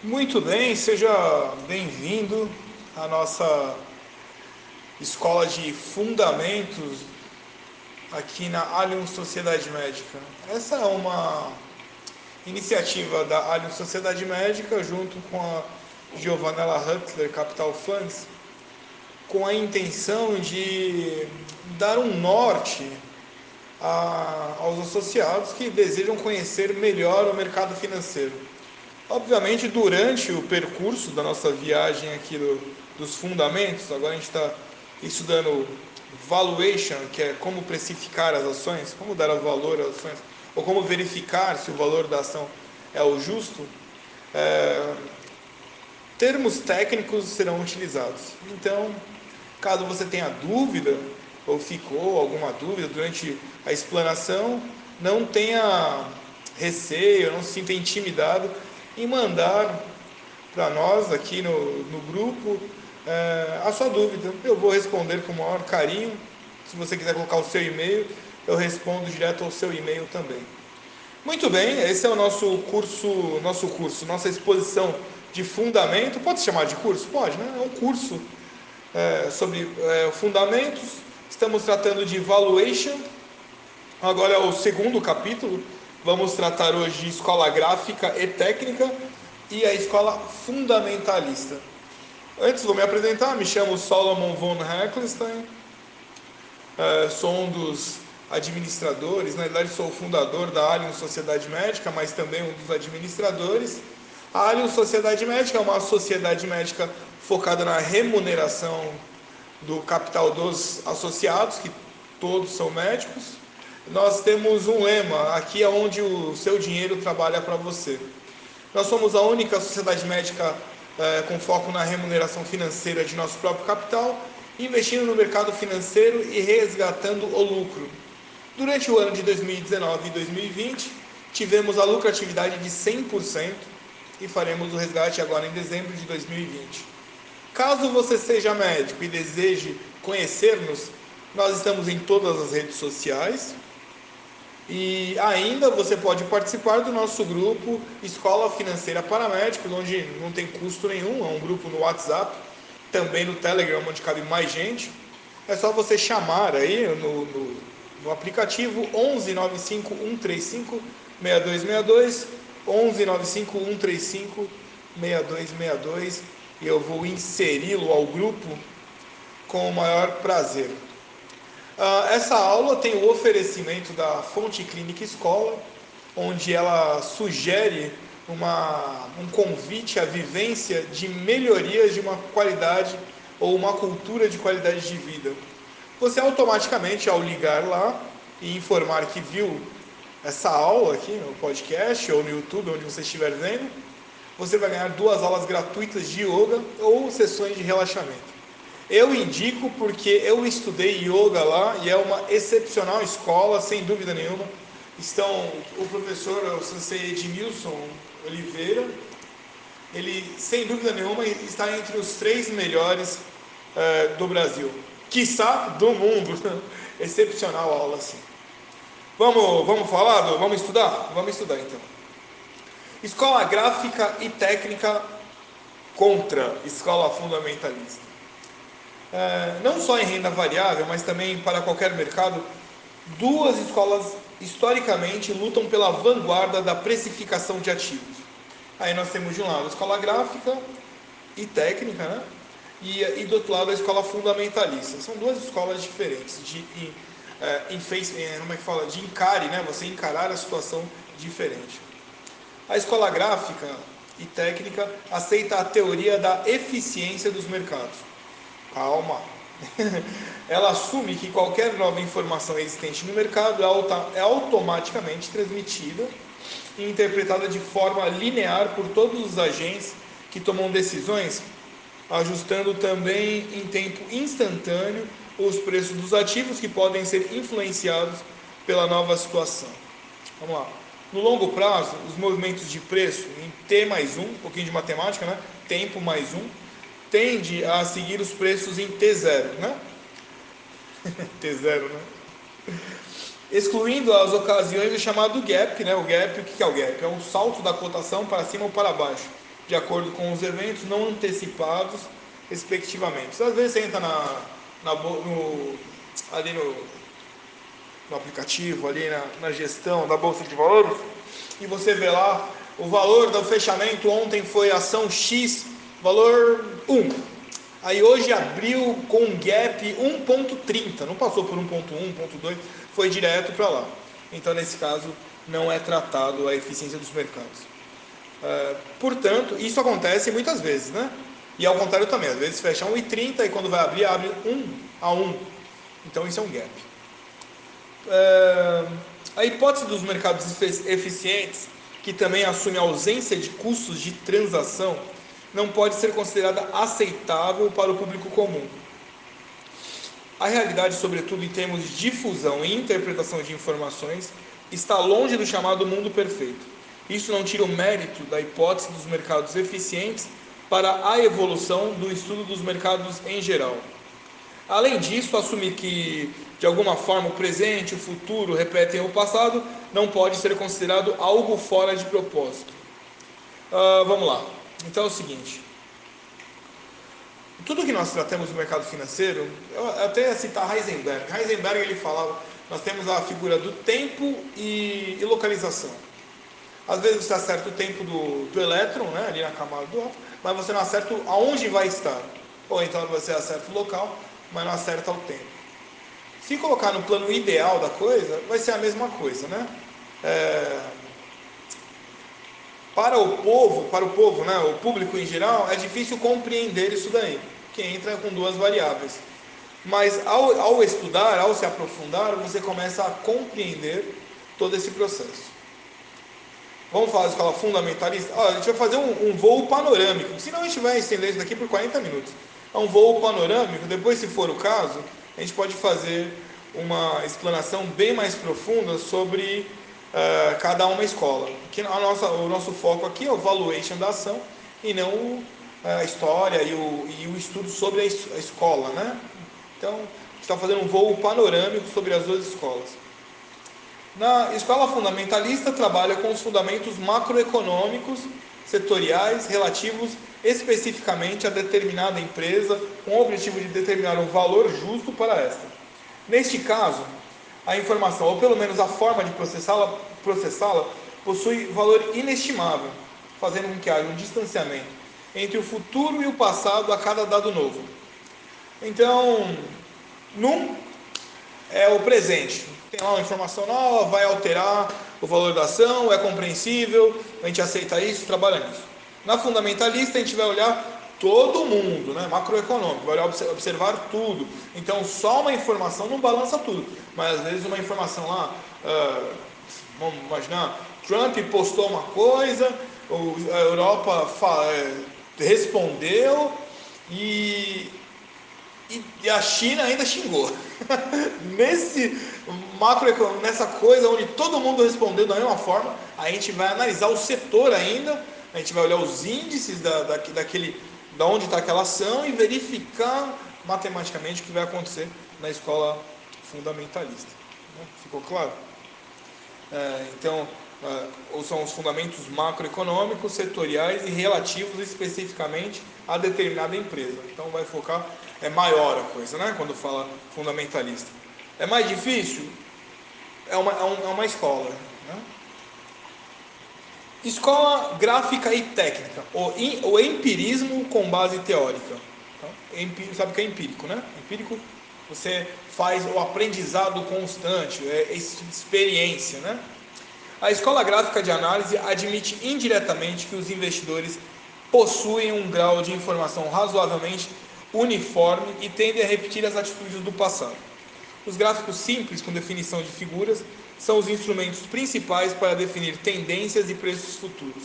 Muito bem, seja bem-vindo à nossa escola de fundamentos aqui na Allianz Sociedade Médica. Essa é uma iniciativa da Allianz Sociedade Médica junto com a Giovanella Huttler Capital Funds, com a intenção de dar um norte a, aos associados que desejam conhecer melhor o mercado financeiro. Obviamente, durante o percurso da nossa viagem aqui do, dos fundamentos, agora a gente está estudando valuation, que é como precificar as ações, como dar valor às ações, ou como verificar se o valor da ação é o justo, é, termos técnicos serão utilizados. Então, caso você tenha dúvida, ou ficou alguma dúvida durante a explanação, não tenha receio, não se sinta intimidado em mandar para nós aqui no, no grupo é, a sua dúvida. Eu vou responder com o maior carinho. Se você quiser colocar o seu e-mail, eu respondo direto ao seu e-mail também. Muito bem, esse é o nosso curso, nosso curso, nossa exposição de fundamento. Pode chamar de curso? Pode, né? É um curso é, sobre é, fundamentos. Estamos tratando de valuation. Agora é o segundo capítulo Vamos tratar hoje de escola gráfica e técnica e a escola fundamentalista. Antes vou me apresentar, me chamo Solomon von Heckelstein, é, sou um dos administradores, na verdade sou o fundador da Allianz Sociedade Médica, mas também um dos administradores. A Allianz Sociedade Médica é uma sociedade médica focada na remuneração do capital dos associados, que todos são médicos nós temos um lema: aqui é onde o seu dinheiro trabalha para você. Nós somos a única sociedade médica é, com foco na remuneração financeira de nosso próprio capital, investindo no mercado financeiro e resgatando o lucro. Durante o ano de 2019 e 2020, tivemos a lucratividade de 100% e faremos o resgate agora em dezembro de 2020. Caso você seja médico e deseje conhecer-nos, nós estamos em todas as redes sociais, e ainda você pode participar do nosso grupo Escola Financeira para Médicos, onde não tem custo nenhum, é um grupo no WhatsApp, também no Telegram, onde cabe mais gente. É só você chamar aí no, no, no aplicativo 11 95 135 6262, 11 95 135 6262 e eu vou inseri-lo ao grupo com o maior prazer. Uh, essa aula tem o oferecimento da Fonte Clínica Escola, onde ela sugere uma, um convite à vivência de melhorias de uma qualidade ou uma cultura de qualidade de vida. Você automaticamente, ao ligar lá e informar que viu essa aula aqui no podcast ou no YouTube, onde você estiver vendo, você vai ganhar duas aulas gratuitas de yoga ou sessões de relaxamento. Eu indico porque eu estudei yoga lá e é uma excepcional escola, sem dúvida nenhuma. Estão o professor, o sensei Edmilson Oliveira, ele sem dúvida nenhuma está entre os três melhores uh, do Brasil, quiçá do mundo. Excepcional aula assim. Vamos, vamos falar, vamos estudar? Vamos estudar então. Escola gráfica e técnica contra escola fundamentalista não só em renda variável, mas também para qualquer mercado, duas escolas historicamente lutam pela vanguarda da precificação de ativos. Aí nós temos de um lado a escola gráfica e técnica, né? E, e do outro lado a escola fundamentalista. São duas escolas diferentes de é, em face, como é que fala, de encare, né? Você encarar a situação diferente. A escola gráfica e técnica aceita a teoria da eficiência dos mercados Calma. Ela assume que qualquer nova informação existente no mercado é, é automaticamente transmitida e interpretada de forma linear por todos os agentes que tomam decisões, ajustando também em tempo instantâneo os preços dos ativos que podem ser influenciados pela nova situação. Vamos lá. No longo prazo, os movimentos de preço em T mais 1, um pouquinho de matemática, né? Tempo mais 1, um, tende a seguir os preços em T0, né? T0, né? Excluindo as ocasiões do chamado gap, né? O gap, o que é o gap? É um salto da cotação para cima ou para baixo. de acordo com os eventos não antecipados, respectivamente. Às vezes você entra na, na no, ali no, no aplicativo, ali na, na gestão da Bolsa de Valores, e você vê lá o valor do fechamento ontem foi ação X, valor 1. Aí hoje abriu com um gap 1.30, não passou por 1.1, 1.2, foi direto para lá. Então nesse caso não é tratado a eficiência dos mercados. Uh, portanto, isso acontece muitas vezes, né? E ao contrário também, às vezes fecha 1,30 e quando vai abrir, abre 1 a 1. Então isso é um gap. Uh, a hipótese dos mercados eficientes, que também assume a ausência de custos de transação, não pode ser considerada aceitável para o público comum. A realidade, sobretudo em termos de difusão e interpretação de informações, está longe do chamado mundo perfeito. Isso não tira o mérito da hipótese dos mercados eficientes para a evolução do estudo dos mercados em geral. Além disso, assumir que, de alguma forma, o presente e o futuro repetem o passado não pode ser considerado algo fora de propósito. Uh, vamos lá. Então é o seguinte: tudo que nós tratamos do mercado financeiro, eu até citar Heisenberg. Heisenberg ele falava, nós temos a figura do tempo e, e localização. Às vezes você acerta o tempo do, do elétron, né, ali na camada do átomo, mas você não acerta aonde vai estar. Ou então você acerta o local, mas não acerta o tempo. Se colocar no plano ideal da coisa, vai ser a mesma coisa, né? É, para o povo, para o povo, né, o público em geral, é difícil compreender isso daí, que entra com duas variáveis. Mas ao, ao estudar, ao se aprofundar, você começa a compreender todo esse processo. Vamos falar de escola fundamentalista? Ó, a gente vai fazer um, um, voo panorâmico, senão a gente vai estender isso daqui por 40 minutos. É um voo panorâmico, depois, se for o caso, a gente pode fazer uma explanação bem mais profunda sobre uh, cada uma escola. Que a nossa, o nosso foco aqui é o valuation da ação e não a história e o, e o estudo sobre a, a escola, né? Então, está fazendo um voo panorâmico sobre as duas escolas. Na escola fundamentalista, trabalha com os fundamentos macroeconômicos, setoriais, relativos especificamente a determinada empresa, com o objetivo de determinar um valor justo para esta. Neste caso, a informação, ou pelo menos a forma de processá-la, processá possui valor inestimável, fazendo com que haja um distanciamento entre o futuro e o passado a cada dado novo. Então, num é o presente. Tem lá uma informação nova, vai alterar o valor da ação, é compreensível, a gente aceita isso, trabalha nisso. Na fundamentalista, a gente vai olhar todo mundo, né? macroeconômico, vai observar tudo. Então, só uma informação não balança tudo, mas às vezes uma informação lá, uh, vamos imaginar, Trump postou uma coisa, a Europa é, respondeu e, e, a China ainda xingou. Nesse macroeconômico, nessa coisa onde todo mundo respondeu da mesma forma, a gente vai analisar o setor ainda, a gente vai olhar os índices da, da, daquele da onde está aquela ação e verificar matematicamente o que vai acontecer na escola fundamentalista. Né? Ficou claro? É, então, é, são os fundamentos macroeconômicos, setoriais e relativos especificamente a determinada empresa. Então, vai focar, é maior a coisa, né? Quando fala fundamentalista. É mais difícil? É uma, é, é uma escola. Né? Escola gráfica e técnica, o, empirismo com base teórica. Então, sabe o que é empírico, né? Empírico, você faz o aprendizado constante, é experiência, né? A escola gráfica de análise admite indiretamente que os investidores possuem um grau de informação razoavelmente uniforme e tendem a repetir as atitudes do passado. Os gráficos simples, com definição de figuras, são os instrumentos principais para definir tendências e preços futuros.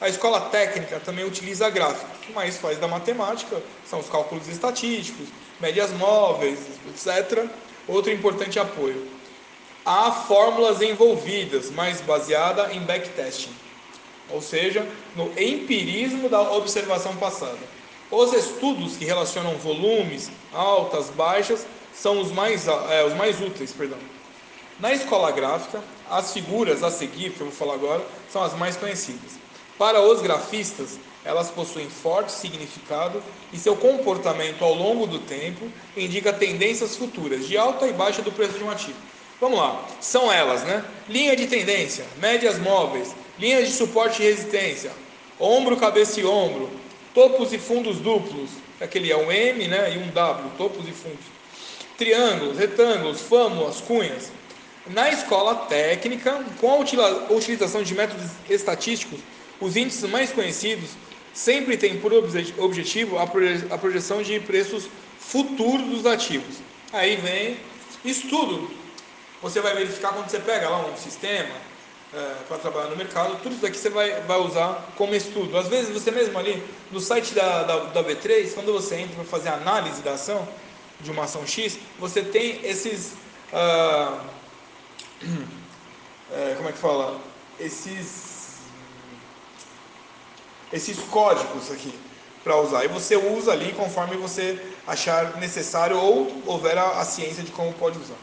A escola técnica também utiliza gráficos, mas faz da matemática, são os cálculos estatísticos, médias móveis, etc. Outro importante apoio. Há fórmulas envolvidas, mas baseada em backtesting, ou seja, no empirismo da observação passada. Os estudos que relacionam volumes, altas, baixas, são os mais, é, os mais úteis. Perdão. Na escola gráfica, as figuras a seguir, que eu vou falar agora, são as mais conhecidas. Para os grafistas, elas possuem forte significado e seu comportamento ao longo do tempo indica tendências futuras de alta e baixa do preço de um ativo. Vamos lá, são elas, né? Linha de tendência, médias móveis, linhas de suporte e resistência, ombro, cabeça e ombro, topos e fundos duplos, aquele é um M né, e um W, topos e fundos, triângulos, retângulos, fâmulas, cunhas. Na escola técnica, com a utilização de métodos estatísticos, os índices mais conhecidos sempre têm por objetivo a projeção de preços futuros dos ativos. Aí vem estudo. Você vai verificar quando você pega lá um sistema é, para trabalhar no mercado, tudo isso daqui você vai, vai usar como estudo. Às vezes você mesmo ali no site da, da, da B3, quando você entra para fazer análise da ação, de uma ação X, você tem esses. Ah, é, como é que fala? Esses esses códigos aqui para usar. E você usa ali conforme você achar necessário ou houver a, a ciência de como pode usar.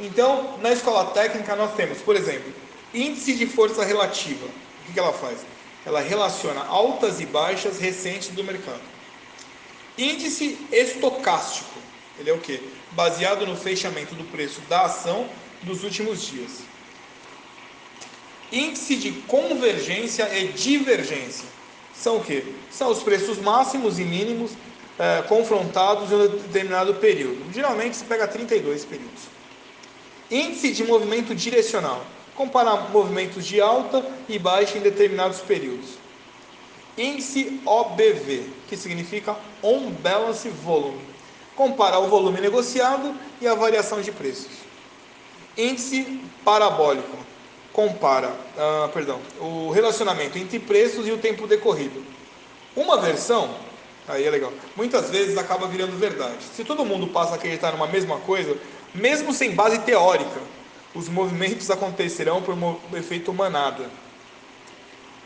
Então, na escola técnica nós temos, por exemplo, índice de força relativa. O que, que ela faz? Ela relaciona altas e baixas recentes do mercado. Índice estocástico. Ele é o que? Baseado no fechamento do preço da ação dos últimos dias índice de convergência e divergência. São o que? São os preços máximos e mínimos é, confrontados em um determinado período. Geralmente se pega 32 períodos. Índice de movimento direcional. Comparar movimentos de alta e baixa em determinados períodos. Índice OBV, que significa On Balance Volume. Comparar o volume negociado e a variação de preços. Índice parabólico compara, ah, perdão, o relacionamento entre preços e o tempo decorrido. Uma versão, aí é legal, muitas vezes acaba virando verdade. Se todo mundo passa a acreditar numa mesma coisa, mesmo sem base teórica, os movimentos acontecerão por um efeito manada.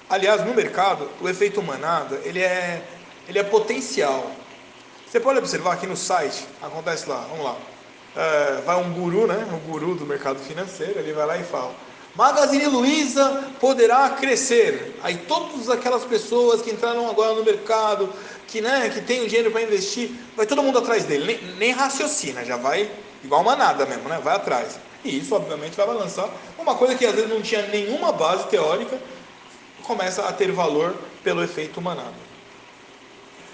Aliás, no mercado, o efeito manada ele é, ele é potencial. Você pode observar aqui no site, acontece lá, vamos lá. É, vai um guru, né? Um guru do mercado financeiro, ele vai lá e fala: Magazine Luiza poderá crescer. Aí todas aquelas pessoas que entraram agora no mercado, que, né, que tem o dinheiro para investir, vai todo mundo atrás dele. Nem, nem, raciocina, já vai igual manada mesmo, né? Vai atrás. E isso, obviamente, vai balançar. Uma coisa que às vezes não tinha nenhuma base teórica, começa a ter valor pelo efeito manada.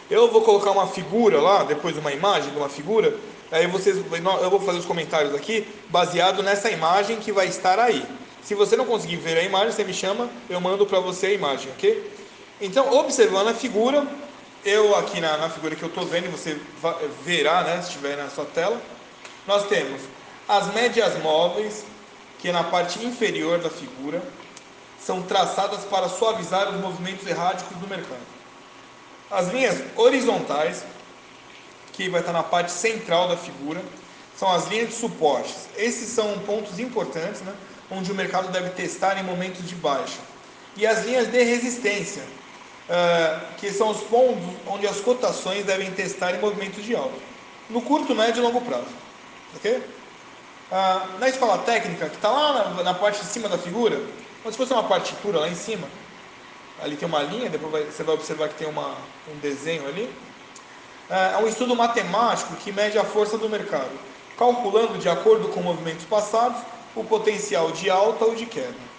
Eu vou colocar uma figura lá, depois uma imagem de uma figura, aí vocês, eu vou fazer os comentários aqui, baseado nessa imagem que vai estar aí. Se você não conseguir ver a imagem, você me chama, eu mando para você a imagem, ok? Então, observando a figura, eu aqui na, na figura que eu estou vendo, você verá, né, se estiver na sua tela, nós temos as médias móveis, que é na parte inferior da figura, são traçadas para suavizar os movimentos erráticos do mercado. As linhas horizontais, que vai estar na parte central da figura, são as linhas de suportes. Esses são pontos importantes, né? onde o mercado deve testar em momentos de baixa. E as linhas de resistência, uh, que são os pontos onde as cotações devem testar em movimentos de alta, no curto, médio e longo prazo. Ok? Uh, na escola técnica, que está lá na, na, parte de cima da figura, como se fosse uma partitura lá em cima, ali tem uma linha, depois vai, você vai observar que tem uma, um desenho ali. Uh, é um estudo matemático que mede a força do mercado, calculando de acordo com movimentos passados o potencial de alta ou de queda.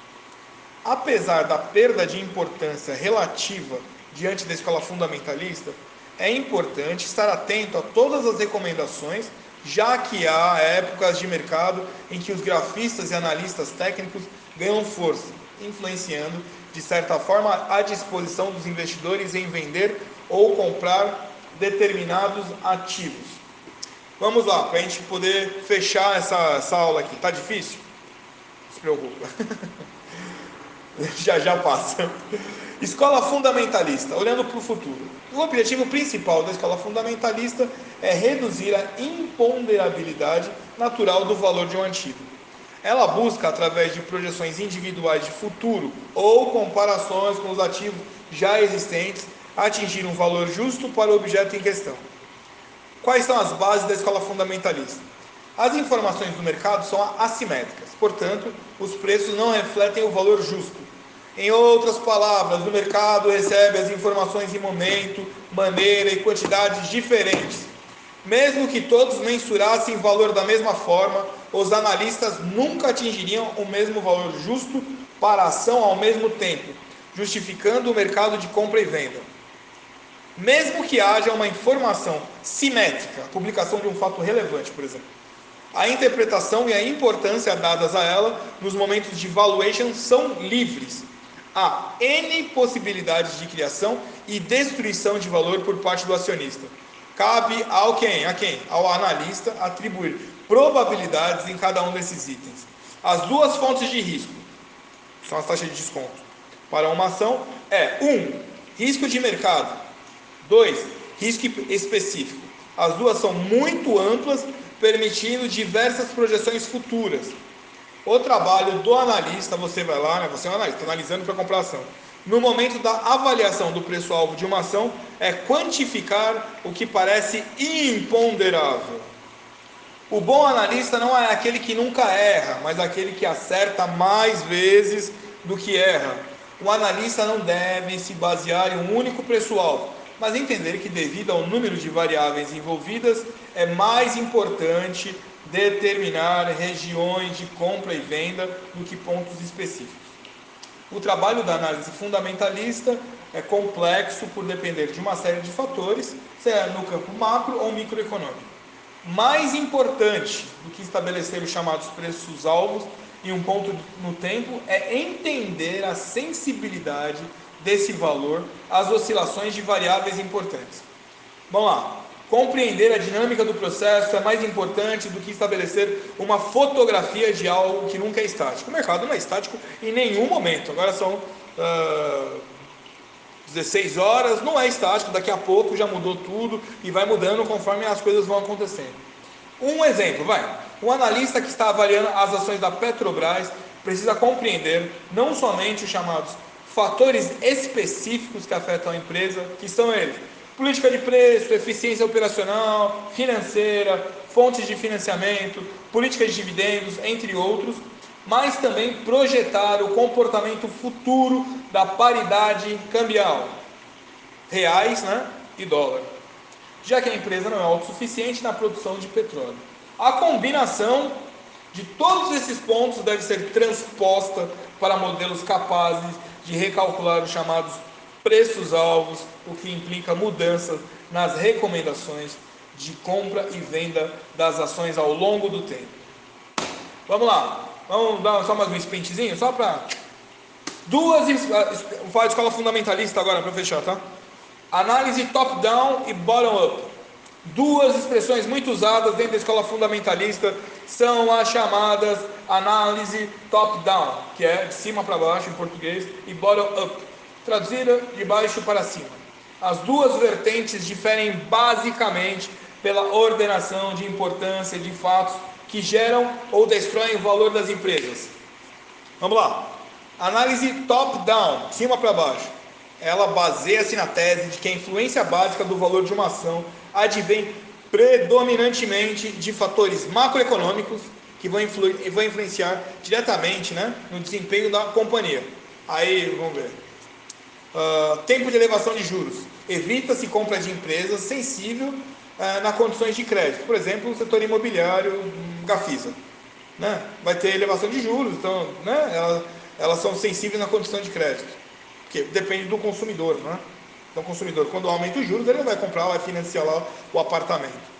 Apesar da perda de importância relativa diante da escola fundamentalista, é importante estar atento a todas as recomendações, já que há épocas de mercado em que os grafistas e analistas técnicos ganham força, influenciando, de certa forma, a disposição dos investidores em vender ou comprar determinados ativos. Vamos lá, para a gente poder fechar essa, essa aula aqui. Tá difícil? Não se preocupa. já já passa. Escola fundamentalista, olhando para o futuro. O objetivo principal da escola fundamentalista é reduzir a imponderabilidade natural do valor de um ativo. Ela busca, através de projeções individuais de futuro ou comparações com os ativos já existentes, atingir um valor justo para o objeto em questão. Quais são as bases da escola fundamentalista? As informações do mercado são assimétricas, portanto, os preços não refletem o valor justo. Em outras palavras, o mercado recebe as informações em momento, maneira e quantidades diferentes. Mesmo que todos mensurassem valor da mesma forma, os analistas nunca atingiriam o mesmo valor justo para a ação ao mesmo tempo, justificando o mercado de compra e venda. Mesmo que haja uma informação simétrica, a publicação de um fato relevante, por exemplo, a interpretação e a importância dadas a ela nos momentos de valuation são livres há N possibilidades de criação e destruição de valor por parte do acionista. Cabe ao quem? A quem? Ao analista atribuir probabilidades em cada um desses itens. As duas fontes de risco são as taxas de desconto. Para uma ação é 1. Um, risco de mercado. 2. Risco específico. As duas são muito amplas, permitindo diversas projeções futuras. O trabalho do analista, você vai lá, né, você é um analista, analisando para comprar ação. No momento da avaliação do preço-alvo de uma ação, é quantificar o que parece imponderável. O bom analista não é aquele que nunca erra, mas aquele que acerta mais vezes do que erra. O analista não deve se basear em um único preço-alvo, mas entender que, devido ao número de variáveis envolvidas, é mais importante determinar regiões de compra e venda do que pontos específicos. O trabalho da análise fundamentalista é complexo por depender de uma série de fatores, seja no campo macro ou microeconômico. Mais importante do que estabelecer os chamados preços-alvos em um ponto no tempo é entender a sensibilidade desse valor às oscilações de variáveis importantes. Vamos lá. Compreender a dinâmica do processo é mais importante do que estabelecer uma fotografia de algo que nunca é estático. O mercado não é estático em nenhum momento. Agora são uh, 16 horas, não é estático, daqui a pouco já mudou tudo e vai mudando conforme as coisas vão acontecendo. Um exemplo, vai. Um analista que está avaliando as ações da Petrobras precisa compreender não somente os chamados fatores específicos que afetam a empresa, que são eles. Política de preço, eficiência operacional, financeira, fontes de financiamento, política de dividendos, entre outros, mas também projetar o comportamento futuro da paridade cambial, reais né, e dólar, já que a empresa não é autossuficiente na produção de petróleo. A combinação de todos esses pontos deve ser transposta para modelos capazes de recalcular os chamados preços-alvos, o que implica mudanças nas recomendações de compra e venda das ações ao longo do tempo. Vamos lá, vamos dar só mais um sprintzinho, só para duas. Vou falar de escola fundamentalista agora para fechar, tá? Análise top-down e bottom-up. Duas expressões muito usadas dentro da escola fundamentalista são as chamadas análise top-down, que é de cima para baixo em português, e bottom-up, traduzida de baixo para cima. As duas vertentes diferem basicamente pela ordenação de importância de fatos que geram ou destroem o valor das empresas. Vamos lá. Análise top-down, cima para baixo. Ela baseia-se na tese de que a influência básica do valor de uma ação advém predominantemente de fatores macroeconômicos que vão, influ vão influenciar diretamente né, no desempenho da companhia. Aí, vamos ver. Uh, tempo de elevação de juros. Evita-se compra de empresas sensível uh, nas condições de crédito. Por exemplo, o setor imobiliário, um, Gafisa. Né? Vai ter elevação de juros, então né? elas, elas são sensíveis na condição de crédito. Porque depende do consumidor. Né? Então, o consumidor, quando aumenta os juros, ele vai comprar, vai financiar lá o apartamento.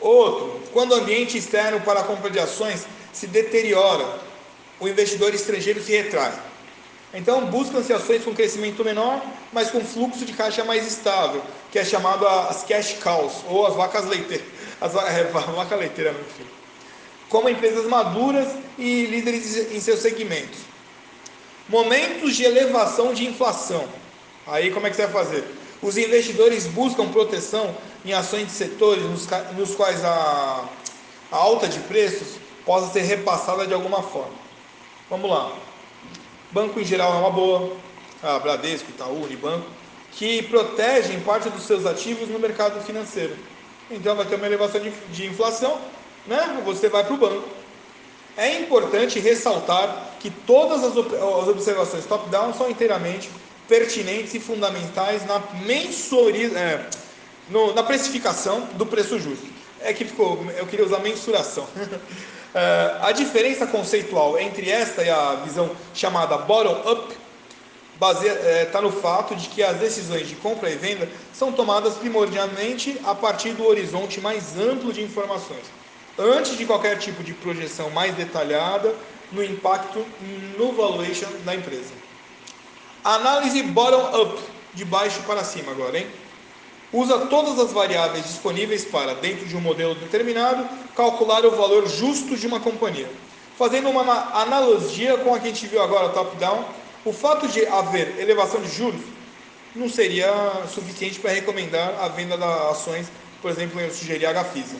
Outro, quando o ambiente externo para a compra de ações se deteriora, o investidor estrangeiro se retrai. Então, buscam-se ações com crescimento menor, mas com fluxo de caixa mais estável, que é chamado as cash cows, ou as vacas leiteiras. As é, vaca leiteira, meu filho. Como empresas maduras e líderes em seus segmentos. Momentos de elevação de inflação. Aí, como é que você vai fazer? Os investidores buscam proteção em ações de setores nos, nos quais a, a alta de preços possa ser repassada de alguma forma. Vamos lá. Banco em geral é uma boa, a Bradesco, Itaú, Unibanco, que protegem parte dos seus ativos no mercado financeiro. Então vai ter uma elevação de, de inflação, né? Você vai para o banco. É importante ressaltar que todas as observações top-down são inteiramente pertinentes e fundamentais na mensurização, é, no, na precificação do preço justo. É que ficou, eu queria usar mensuração. é, a diferença conceitual entre esta e a visão chamada bottom-up está é, no fato de que as decisões de compra e venda são tomadas primordialmente a partir do horizonte mais amplo de informações, antes de qualquer tipo de projeção mais detalhada no impacto no valuation da empresa. Análise bottom-up, de baixo para cima agora, hein? Usa todas as variáveis disponíveis para, dentro de um modelo determinado, calcular o valor justo de uma companhia. Fazendo uma analogia com a que a gente viu agora, top-down, o fato de haver elevação de juros não seria suficiente para recomendar a venda das ações, por exemplo, eu sugeri a Gafisa.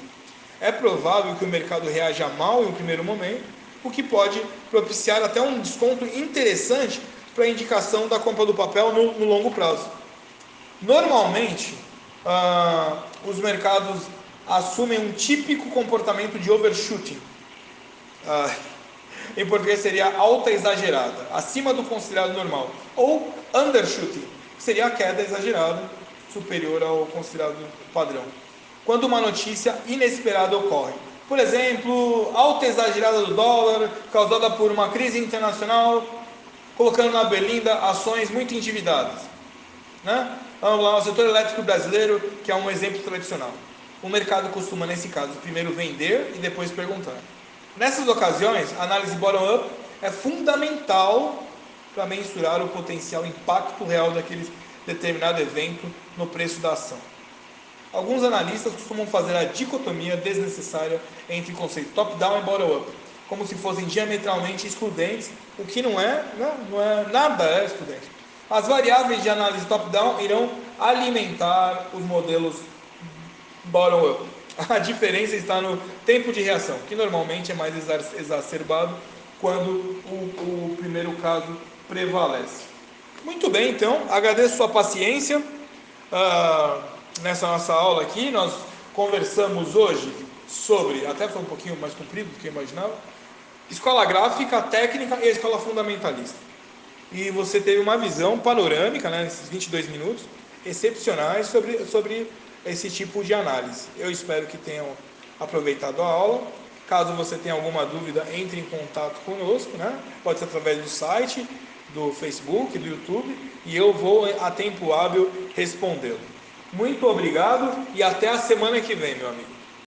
É provável que o mercado reaja mal em um primeiro momento, o que pode propiciar até um desconto interessante para a indicação da compra do papel no, no longo prazo. Normalmente, ah, os mercados assumem um típico comportamento de overshooting. Ah, em português seria alta exagerada, acima do considerado normal. Ou undershooting, que seria a queda exagerada, superior ao considerado padrão. Quando uma notícia inesperada ocorre. Por exemplo, alta exagerada do dólar, causada por uma crise internacional, colocando na berlinda ações muito endividadas. Né? Vamos lá, o setor elétrico brasileiro, que é um exemplo tradicional. O mercado costuma, nesse caso, primeiro vender e depois perguntar. Nessas ocasiões, a análise bottom-up é fundamental para mensurar o potencial impacto real daquele determinado evento no preço da ação. Alguns analistas costumam fazer a dicotomia desnecessária entre o conceito top-down e bottom-up, como se fossem diametralmente excludentes, o que não é, não, né? não é nada é excludente. As variáveis de análise top-down irão alimentar os modelos bottom-up. A diferença está no tempo de reação, que normalmente é mais exacerbado quando o, o primeiro caso prevalece. Muito bem, então, agradeço sua paciência. Uh, nessa nossa aula aqui, nós conversamos hoje sobre, até foi um pouquinho mais comprido do que eu imaginava, escola gráfica, técnica e escola fundamentalista. E você teve uma visão panorâmica, né, nesses 22 minutos, excepcionais sobre, sobre esse tipo de análise. Eu espero que tenham aproveitado a aula. Caso você tenha alguma dúvida, entre em contato conosco, né? Pode ser através do site, do Facebook, do YouTube, e eu vou a tempo hábil respondê-lo. Muito obrigado e até a semana que vem, meu amigo.